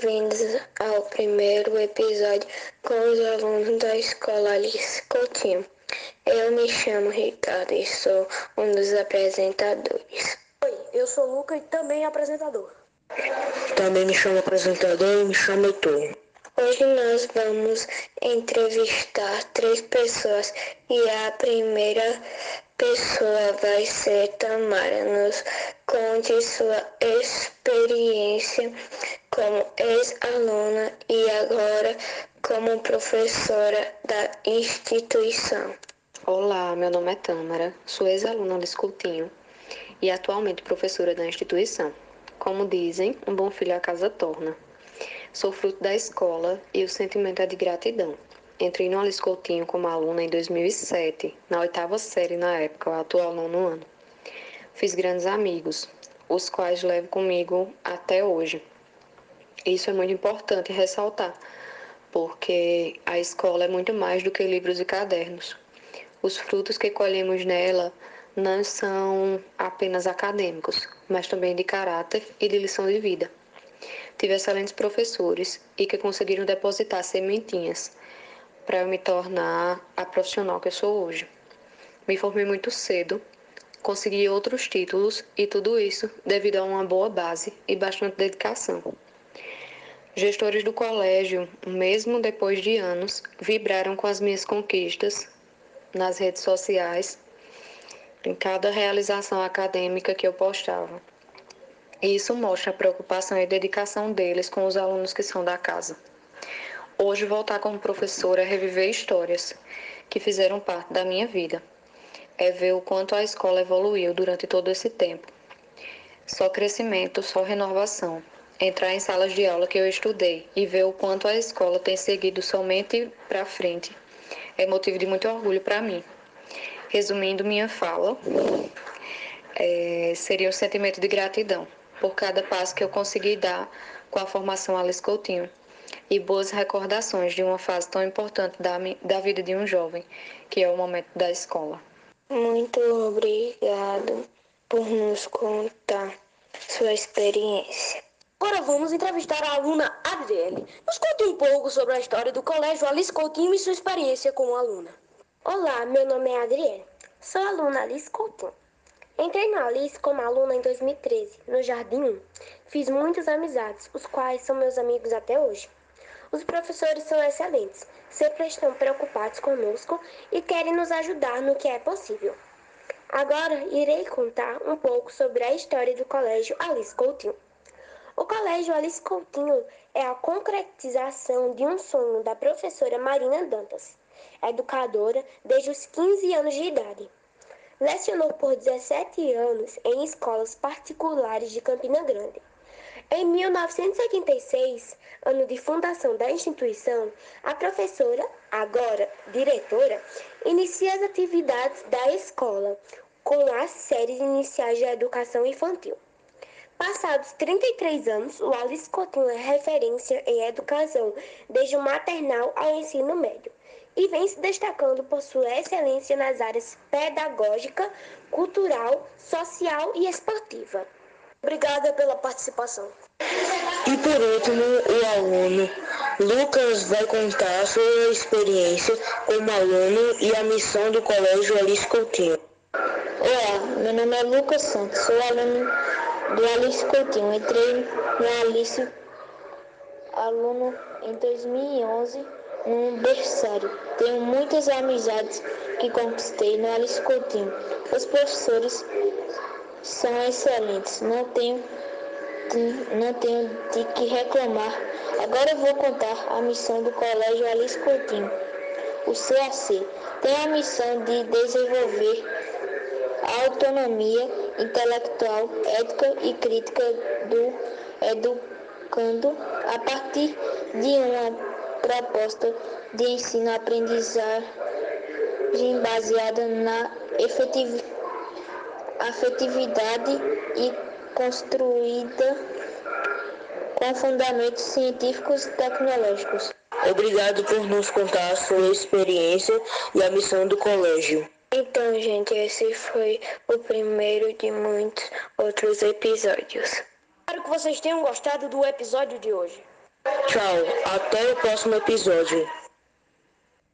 bem-vindos ao primeiro episódio com os alunos da escola Alice Coutinho. Eu me chamo Ricardo e sou um dos apresentadores. Oi, eu sou o Luca e também apresentador. Também me chamo apresentador e me chamo Heitor. Hoje nós vamos entrevistar três pessoas e a primeira pessoa vai ser Tamara. Nos conte sua experiência como ex-aluna e agora como professora da instituição. Olá, meu nome é Tâmara, sou ex-aluna de Coutinho e atualmente professora da instituição. Como dizem, um bom filho a casa torna. Sou fruto da escola e o sentimento é de gratidão. Entrei no Alice Coutinho como aluna em 2007, na oitava série na época, o atual nono ano. Fiz grandes amigos, os quais levo comigo até hoje. Isso é muito importante ressaltar, porque a escola é muito mais do que livros e cadernos. Os frutos que colhemos nela não são apenas acadêmicos, mas também de caráter e de lição de vida. Tive excelentes professores e que conseguiram depositar sementinhas para eu me tornar a profissional que eu sou hoje. Me formei muito cedo, consegui outros títulos e tudo isso devido a uma boa base e bastante dedicação. Gestores do colégio, mesmo depois de anos, vibraram com as minhas conquistas nas redes sociais, em cada realização acadêmica que eu postava. E isso mostra a preocupação e dedicação deles com os alunos que são da casa. Hoje, voltar como professora é reviver histórias que fizeram parte da minha vida. É ver o quanto a escola evoluiu durante todo esse tempo. Só crescimento, só renovação. Entrar em salas de aula que eu estudei e ver o quanto a escola tem seguido somente para frente é motivo de muito orgulho para mim. Resumindo minha fala, é, seria um sentimento de gratidão por cada passo que eu consegui dar com a formação Alice Coutinho e boas recordações de uma fase tão importante da, da vida de um jovem, que é o momento da escola. Muito obrigado por nos contar sua experiência. Agora vamos entrevistar a aluna Adriele. Nos conte um pouco sobre a história do Colégio Alice Coutinho e sua experiência como aluna. Olá, meu nome é Adriele. Sou aluna Alice Coutinho. Entrei na Alice como aluna em 2013, no Jardim 1. Fiz muitas amizades, os quais são meus amigos até hoje. Os professores são excelentes, sempre estão preocupados conosco e querem nos ajudar no que é possível. Agora irei contar um pouco sobre a história do Colégio Alice Coutinho. O Colégio Alice Coutinho é a concretização de um sonho da professora Marina Dantas, educadora desde os 15 anos de idade. Lecionou por 17 anos em escolas particulares de Campina Grande. Em 1986, ano de fundação da instituição, a professora, agora diretora, inicia as atividades da escola com as séries iniciais de educação infantil. Passados 33 anos, o Alice Coutinho é referência em educação, desde o maternal ao ensino médio e vem se destacando por sua excelência nas áreas pedagógica, cultural, social e esportiva. Obrigada pela participação. E por último, o aluno Lucas vai contar sua experiência como aluno e a missão do Colégio Alice Coutinho. Olá, meu nome é Lucas Santos, sou aluno do Alice Coutinho. Entrei no Alice aluno em 2011 um berçário. Tenho muitas amizades que conquistei no Alice Coutinho. Os professores são excelentes, não tenho, não tenho de que reclamar. Agora vou contar a missão do Colégio Alice Coutinho. O CAC tem a missão de desenvolver a autonomia intelectual, ética e crítica do educando a partir de uma proposta de ensino-aprendizagem baseada na afetividade e construída com fundamentos científicos e tecnológicos. Obrigado por nos contar a sua experiência e a missão do colégio. Então, gente, esse foi o primeiro de muitos outros episódios. Espero que vocês tenham gostado do episódio de hoje. Tchau, até o próximo episódio.